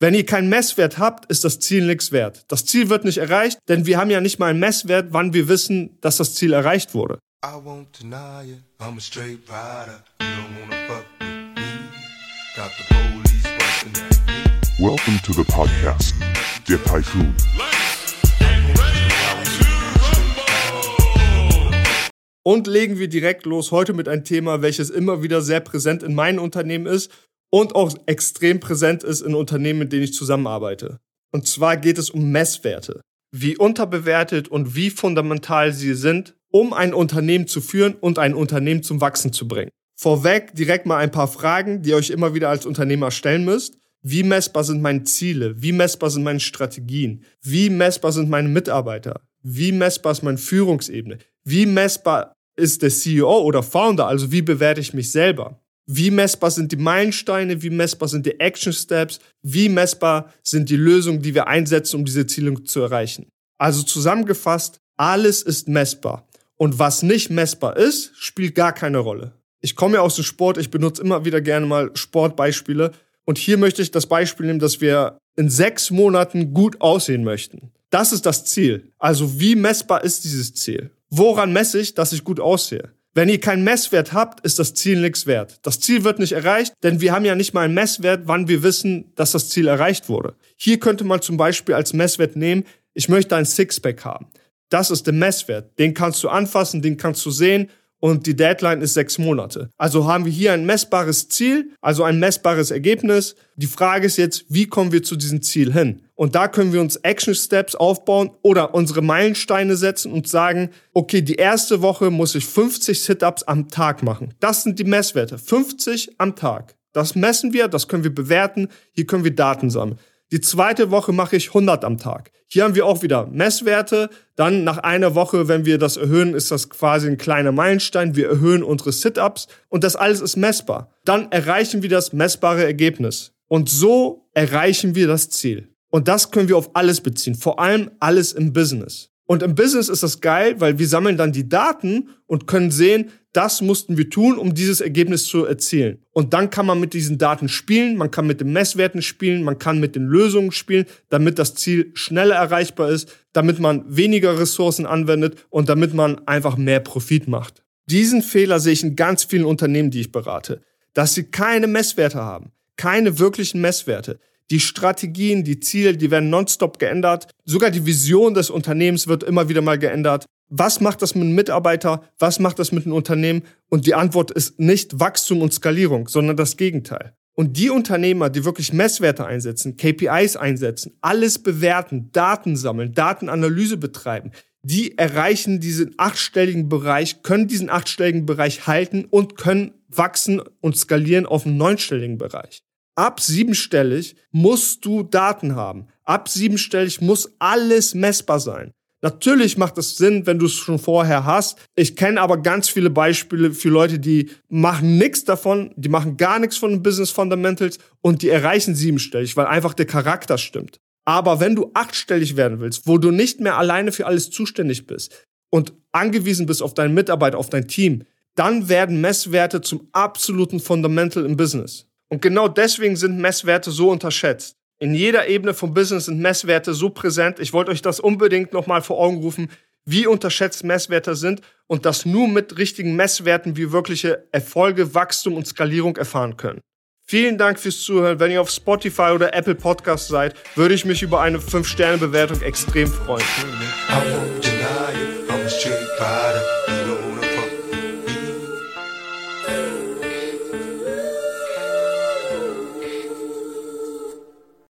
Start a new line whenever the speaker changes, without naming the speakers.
Wenn ihr keinen Messwert habt, ist das Ziel nichts wert. Das Ziel wird nicht erreicht, denn wir haben ja nicht mal einen Messwert, wann wir wissen, dass das Ziel erreicht wurde.
Welcome to the podcast, der Typhoon.
Und legen wir direkt los heute mit einem Thema, welches immer wieder sehr präsent in meinem Unternehmen ist und auch extrem präsent ist in Unternehmen, mit denen ich zusammenarbeite. Und zwar geht es um Messwerte. Wie unterbewertet und wie fundamental sie sind, um ein Unternehmen zu führen und ein Unternehmen zum Wachsen zu bringen. Vorweg direkt mal ein paar Fragen, die ihr euch immer wieder als Unternehmer stellen müsst. Wie messbar sind meine Ziele? Wie messbar sind meine Strategien? Wie messbar sind meine Mitarbeiter? Wie messbar ist meine Führungsebene? Wie messbar ist der CEO oder Founder? Also wie bewerte ich mich selber? Wie messbar sind die Meilensteine? Wie messbar sind die Action Steps? Wie messbar sind die Lösungen, die wir einsetzen, um diese Ziele zu erreichen? Also zusammengefasst, alles ist messbar. Und was nicht messbar ist, spielt gar keine Rolle. Ich komme ja aus dem Sport, ich benutze immer wieder gerne mal Sportbeispiele. Und hier möchte ich das Beispiel nehmen, dass wir in sechs Monaten gut aussehen möchten. Das ist das Ziel. Also wie messbar ist dieses Ziel? Woran messe ich, dass ich gut aussehe? Wenn ihr keinen Messwert habt, ist das Ziel nichts wert. Das Ziel wird nicht erreicht, denn wir haben ja nicht mal einen Messwert, wann wir wissen, dass das Ziel erreicht wurde. Hier könnte man zum Beispiel als Messwert nehmen, ich möchte ein Sixpack haben. Das ist der Messwert. Den kannst du anfassen, den kannst du sehen und die Deadline ist sechs Monate. Also haben wir hier ein messbares Ziel, also ein messbares Ergebnis. Die Frage ist jetzt, wie kommen wir zu diesem Ziel hin? Und da können wir uns Action Steps aufbauen oder unsere Meilensteine setzen und sagen, okay, die erste Woche muss ich 50 Sit-ups am Tag machen. Das sind die Messwerte. 50 am Tag. Das messen wir, das können wir bewerten, hier können wir Daten sammeln. Die zweite Woche mache ich 100 am Tag. Hier haben wir auch wieder Messwerte. Dann nach einer Woche, wenn wir das erhöhen, ist das quasi ein kleiner Meilenstein. Wir erhöhen unsere Sit-ups und das alles ist messbar. Dann erreichen wir das messbare Ergebnis. Und so erreichen wir das Ziel. Und das können wir auf alles beziehen, vor allem alles im Business. Und im Business ist das geil, weil wir sammeln dann die Daten und können sehen, das mussten wir tun, um dieses Ergebnis zu erzielen. Und dann kann man mit diesen Daten spielen, man kann mit den Messwerten spielen, man kann mit den Lösungen spielen, damit das Ziel schneller erreichbar ist, damit man weniger Ressourcen anwendet und damit man einfach mehr Profit macht. Diesen Fehler sehe ich in ganz vielen Unternehmen, die ich berate, dass sie keine Messwerte haben, keine wirklichen Messwerte. Die Strategien, die Ziele, die werden nonstop geändert. Sogar die Vision des Unternehmens wird immer wieder mal geändert. Was macht das mit einem Mitarbeiter? Was macht das mit einem Unternehmen? Und die Antwort ist nicht Wachstum und Skalierung, sondern das Gegenteil. Und die Unternehmer, die wirklich Messwerte einsetzen, KPIs einsetzen, alles bewerten, Daten sammeln, Datenanalyse betreiben, die erreichen diesen achtstelligen Bereich, können diesen achtstelligen Bereich halten und können wachsen und skalieren auf einen neunstelligen Bereich. Ab siebenstellig musst du Daten haben. Ab siebenstellig muss alles messbar sein. Natürlich macht es Sinn, wenn du es schon vorher hast. Ich kenne aber ganz viele Beispiele für Leute, die machen nichts davon, die machen gar nichts von Business Fundamentals und die erreichen siebenstellig, weil einfach der Charakter stimmt. Aber wenn du achtstellig werden willst, wo du nicht mehr alleine für alles zuständig bist und angewiesen bist auf deinen Mitarbeiter, auf dein Team, dann werden Messwerte zum absoluten Fundamental im Business. Und genau deswegen sind Messwerte so unterschätzt. In jeder Ebene vom Business sind Messwerte so präsent. Ich wollte euch das unbedingt nochmal vor Augen rufen, wie unterschätzt Messwerte sind und dass nur mit richtigen Messwerten wir wirkliche Erfolge, Wachstum und Skalierung erfahren können. Vielen Dank fürs Zuhören. Wenn ihr auf Spotify oder Apple Podcast seid, würde ich mich über eine 5-Sterne-Bewertung extrem freuen.